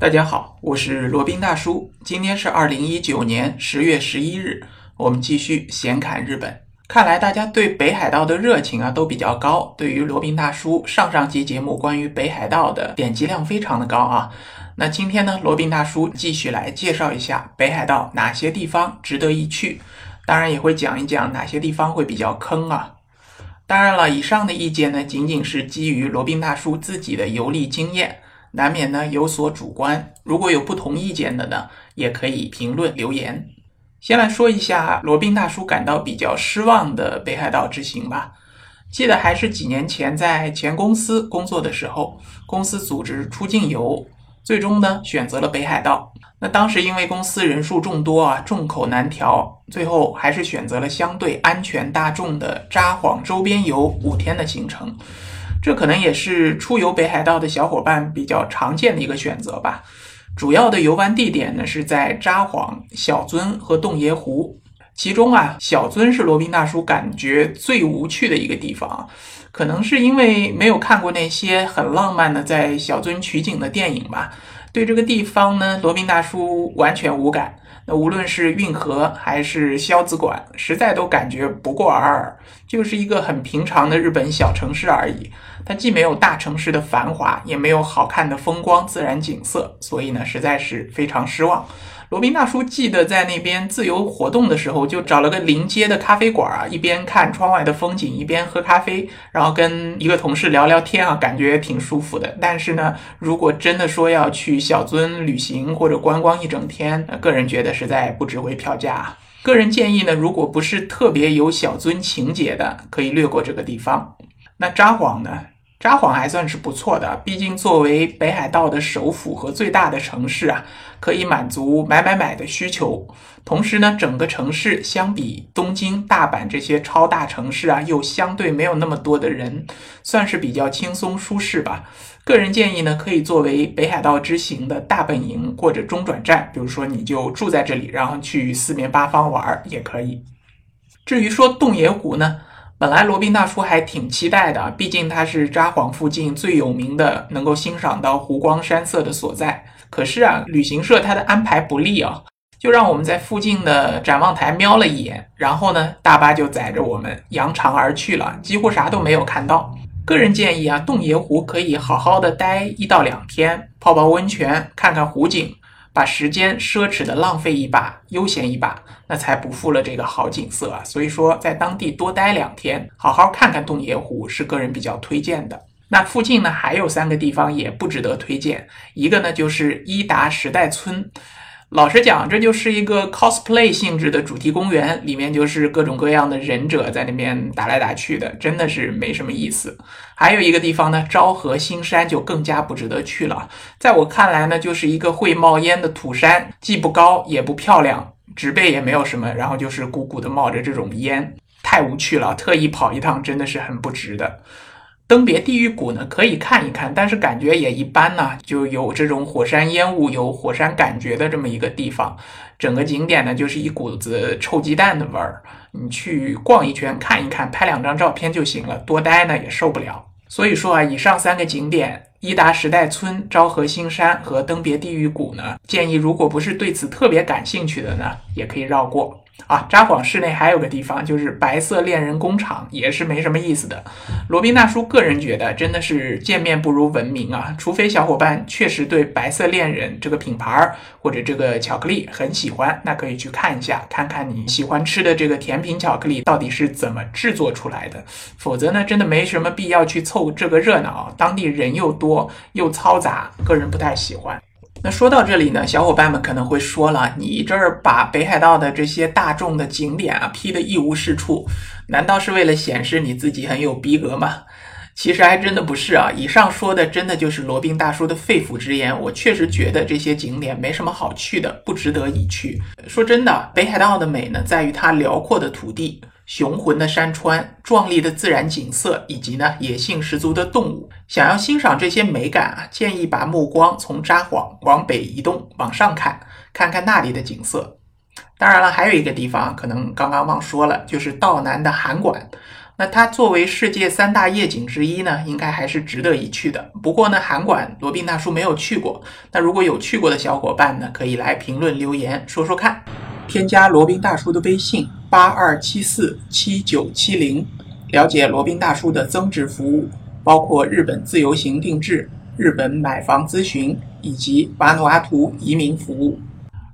大家好，我是罗宾大叔。今天是二零一九年十月十一日，我们继续闲侃日本。看来大家对北海道的热情啊都比较高。对于罗宾大叔上上期节目关于北海道的点击量非常的高啊。那今天呢，罗宾大叔继续来介绍一下北海道哪些地方值得一去，当然也会讲一讲哪些地方会比较坑啊。当然了，以上的意见呢，仅仅是基于罗宾大叔自己的游历经验。难免呢有所主观，如果有不同意见的呢，也可以评论留言。先来说一下罗宾大叔感到比较失望的北海道之行吧。记得还是几年前在前公司工作的时候，公司组织出境游，最终呢选择了北海道。那当时因为公司人数众多啊，众口难调，最后还是选择了相对安全大众的札幌周边游五天的行程。这可能也是出游北海道的小伙伴比较常见的一个选择吧。主要的游玩地点呢是在札幌、小樽和洞爷湖。其中啊，小樽是罗宾大叔感觉最无趣的一个地方，可能是因为没有看过那些很浪漫的在小樽取景的电影吧。对这个地方呢，罗宾大叔完全无感。那无论是运河还是萧子馆，实在都感觉不过尔尔，就是一个很平常的日本小城市而已。它既没有大城市的繁华，也没有好看的风光自然景色，所以呢，实在是非常失望。罗宾大叔记得在那边自由活动的时候，就找了个临街的咖啡馆啊，一边看窗外的风景，一边喝咖啡，然后跟一个同事聊聊天啊，感觉挺舒服的。但是呢，如果真的说要去小樽旅行或者观光一整天，个人觉得实在不值回票价。个人建议呢，如果不是特别有小樽情节的，可以略过这个地方。那札幌呢？札幌还算是不错的，毕竟作为北海道的首府和最大的城市啊，可以满足买买买的需求。同时呢，整个城市相比东京、大阪这些超大城市啊，又相对没有那么多的人，算是比较轻松舒适吧。个人建议呢，可以作为北海道之行的大本营或者中转站，比如说你就住在这里，然后去四面八方玩也可以。至于说洞爷湖呢？本来罗宾大叔还挺期待的，毕竟它是札幌附近最有名的能够欣赏到湖光山色的所在。可是啊，旅行社他的安排不利啊，就让我们在附近的展望台瞄了一眼，然后呢，大巴就载着我们扬长而去了，几乎啥都没有看到。个人建议啊，洞爷湖可以好好的待一到两天，泡泡温泉，看看湖景。把时间奢侈的浪费一把，悠闲一把，那才不负了这个好景色啊！所以说，在当地多待两天，好好看看洞爷湖，是个人比较推荐的。那附近呢，还有三个地方也不值得推荐，一个呢就是伊达时代村。老实讲，这就是一个 cosplay 性质的主题公园，里面就是各种各样的忍者在那边打来打去的，真的是没什么意思。还有一个地方呢，昭和新山就更加不值得去了。在我看来呢，就是一个会冒烟的土山，既不高也不漂亮，植被也没有什么，然后就是鼓鼓的冒着这种烟，太无趣了。特意跑一趟真的是很不值的。登别地狱谷呢，可以看一看，但是感觉也一般呢，就有这种火山烟雾、有火山感觉的这么一个地方。整个景点呢，就是一股子臭鸡蛋的味儿。你去逛一圈，看一看，拍两张照片就行了，多待呢也受不了。所以说啊，以上三个景点。伊达时代村、昭和新山和登别地狱谷呢？建议如果不是对此特别感兴趣的呢，也可以绕过。啊，札幌市内还有个地方，就是白色恋人工厂，也是没什么意思的。罗宾大叔个人觉得，真的是见面不如闻名啊！除非小伙伴确实对白色恋人这个品牌儿或者这个巧克力很喜欢，那可以去看一下，看看你喜欢吃的这个甜品巧克力到底是怎么制作出来的。否则呢，真的没什么必要去凑这个热闹，当地人又多又嘈杂，个人不太喜欢。那说到这里呢，小伙伴们可能会说了，你这儿把北海道的这些大众的景点啊批得一无是处，难道是为了显示你自己很有逼格吗？其实还真的不是啊，以上说的真的就是罗宾大叔的肺腑之言。我确实觉得这些景点没什么好去的，不值得一去。说真的，北海道的美呢，在于它辽阔的土地。雄浑的山川、壮丽的自然景色，以及呢野性十足的动物，想要欣赏这些美感啊，建议把目光从札幌往北移动，往上看，看看那里的景色。当然了，还有一个地方可能刚刚忘说了，就是道南的函馆。那它作为世界三大夜景之一呢，应该还是值得一去的。不过呢，函馆罗宾大叔没有去过。那如果有去过的小伙伴呢，可以来评论留言说说看。添加罗宾大叔的微信八二七四七九七零，了解罗宾大叔的增值服务，包括日本自由行定制、日本买房咨询以及瓦努阿图移民服务。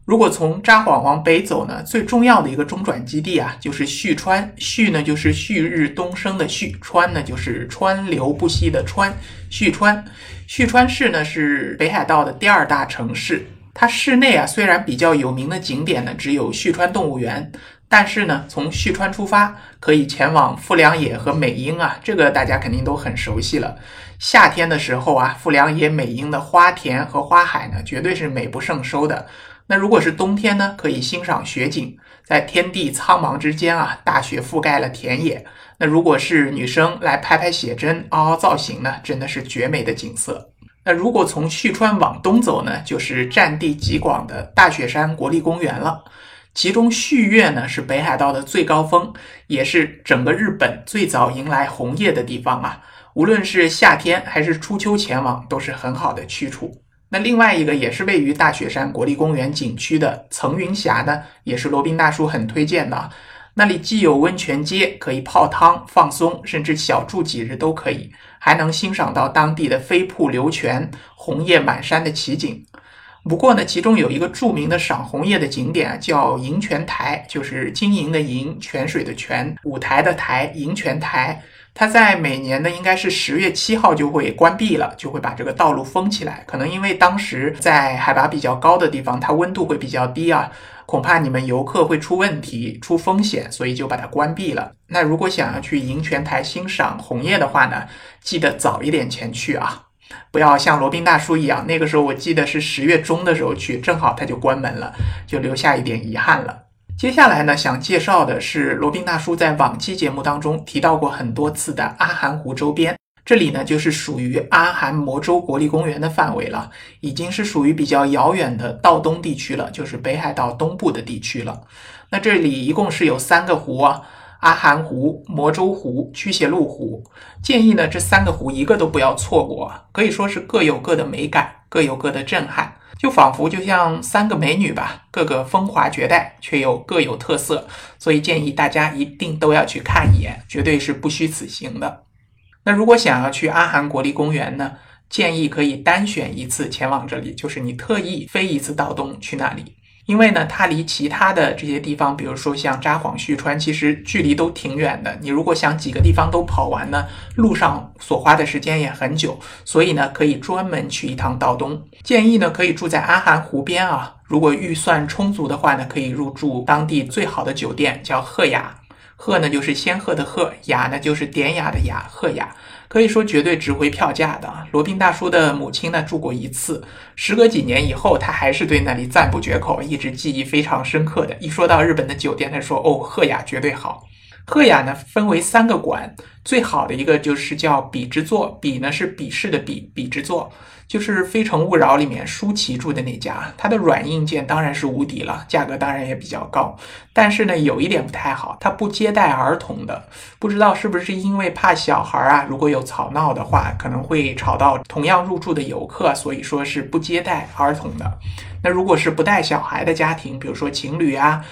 如果从札幌往北走呢，最重要的一个中转基地啊，就是旭川。旭呢就是旭日东升的旭，川呢就是川流不息的川。旭川，旭川市呢是北海道的第二大城市。它市内啊虽然比较有名的景点呢只有旭川动物园，但是呢从旭川出发可以前往富良野和美瑛啊，这个大家肯定都很熟悉了。夏天的时候啊，富良野、美瑛的花田和花海呢，绝对是美不胜收的。那如果是冬天呢，可以欣赏雪景，在天地苍茫之间啊，大雪覆盖了田野。那如果是女生来拍拍写真、凹凹造型呢，真的是绝美的景色。那如果从旭川往东走呢，就是占地极广的大雪山国立公园了。其中旭岳呢是北海道的最高峰，也是整个日本最早迎来红叶的地方啊。无论是夏天还是初秋前往，都是很好的去处。那另外一个也是位于大雪山国立公园景区的层云峡呢，也是罗宾大叔很推荐的。那里既有温泉街可以泡汤放松，甚至小住几日都可以，还能欣赏到当地的飞瀑流泉、红叶满山的奇景。不过呢，其中有一个著名的赏红叶的景点啊叫银泉台，就是金银的银，泉水的泉，舞台的台，银泉台。它在每年呢，应该是十月七号就会关闭了，就会把这个道路封起来。可能因为当时在海拔比较高的地方，它温度会比较低啊，恐怕你们游客会出问题、出风险，所以就把它关闭了。那如果想要去银泉台欣赏红叶的话呢，记得早一点前去啊，不要像罗宾大叔一样，那个时候我记得是十月中的时候去，正好它就关门了，就留下一点遗憾了。接下来呢，想介绍的是罗宾大叔在往期节目当中提到过很多次的阿寒湖周边，这里呢就是属于阿寒魔州国立公园的范围了，已经是属于比较遥远的道东地区了，就是北海道东部的地区了。那这里一共是有三个湖啊，阿寒湖、魔州湖、驱邪路湖。建议呢这三个湖一个都不要错过，可以说是各有各的美感，各有各的震撼。就仿佛就像三个美女吧，个个风华绝代，却又各有特色，所以建议大家一定都要去看一眼，绝对是不虚此行的。那如果想要去阿寒国立公园呢，建议可以单选一次前往这里，就是你特意飞一次到东去那里。因为呢，它离其他的这些地方，比如说像札幌、旭川，其实距离都挺远的。你如果想几个地方都跑完呢，路上所花的时间也很久。所以呢，可以专门去一趟道东。建议呢，可以住在阿寒湖边啊。如果预算充足的话呢，可以入住当地最好的酒店，叫鹤雅。鹤呢就是仙鹤的鹤，雅呢就是典雅的雅，鹤雅。可以说绝对值回票价的。罗宾大叔的母亲呢住过一次，时隔几年以后，他还是对那里赞不绝口，一直记忆非常深刻的。一说到日本的酒店，他说：“哦，鹤雅绝对好。”鹤雅呢分为三个馆，最好的一个就是叫比之座，比呢是比试的比，比之座。就是《非诚勿扰》里面舒淇住的那家，它的软硬件当然是无敌了，价格当然也比较高。但是呢，有一点不太好，它不接待儿童的。不知道是不是因为怕小孩啊，如果有吵闹的话，可能会吵到同样入住的游客，所以说是不接待儿童的。那如果是不带小孩的家庭，比如说情侣啊、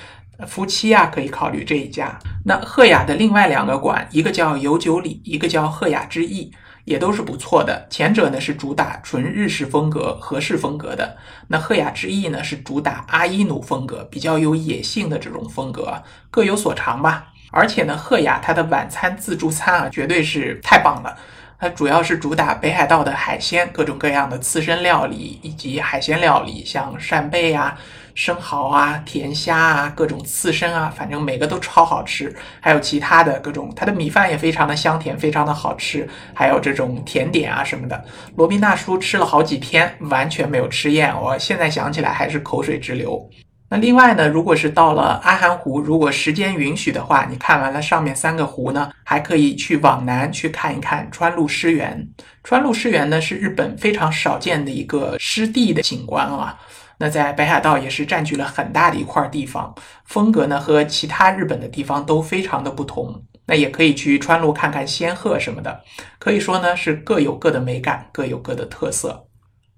夫妻啊，可以考虑这一家。那赫雅的另外两个馆，一个叫有酒里，一个叫赫雅之翼。也都是不错的。前者呢是主打纯日式风格、和式风格的，那赫雅之翼呢是主打阿伊努风格，比较有野性的这种风格，各有所长吧。而且呢，赫雅它的晚餐自助餐啊，绝对是太棒了。它主要是主打北海道的海鲜，各种各样的刺身料理以及海鲜料理，像扇贝呀。生蚝啊，甜虾啊，各种刺身啊，反正每个都超好吃。还有其他的各种，它的米饭也非常的香甜，非常的好吃。还有这种甜点啊什么的，罗宾大叔吃了好几天，完全没有吃厌。我现在想起来还是口水直流。那另外呢，如果是到了阿寒湖，如果时间允许的话，你看完了上面三个湖呢，还可以去往南去看一看川路湿原。川路湿原呢是日本非常少见的一个湿地的景观啊。那在北海道也是占据了很大的一块地方，风格呢和其他日本的地方都非常的不同。那也可以去川路看看仙鹤什么的。可以说呢，是各有各的美感，各有各的特色。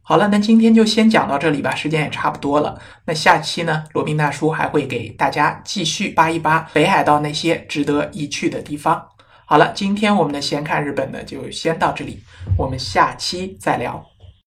好了，那今天就先讲到这里吧，时间也差不多了。那下期呢，罗宾大叔还会给大家继续扒一扒北海道那些值得一去的地方。好了，今天我们的闲看日本呢，就先到这里，我们下期再聊。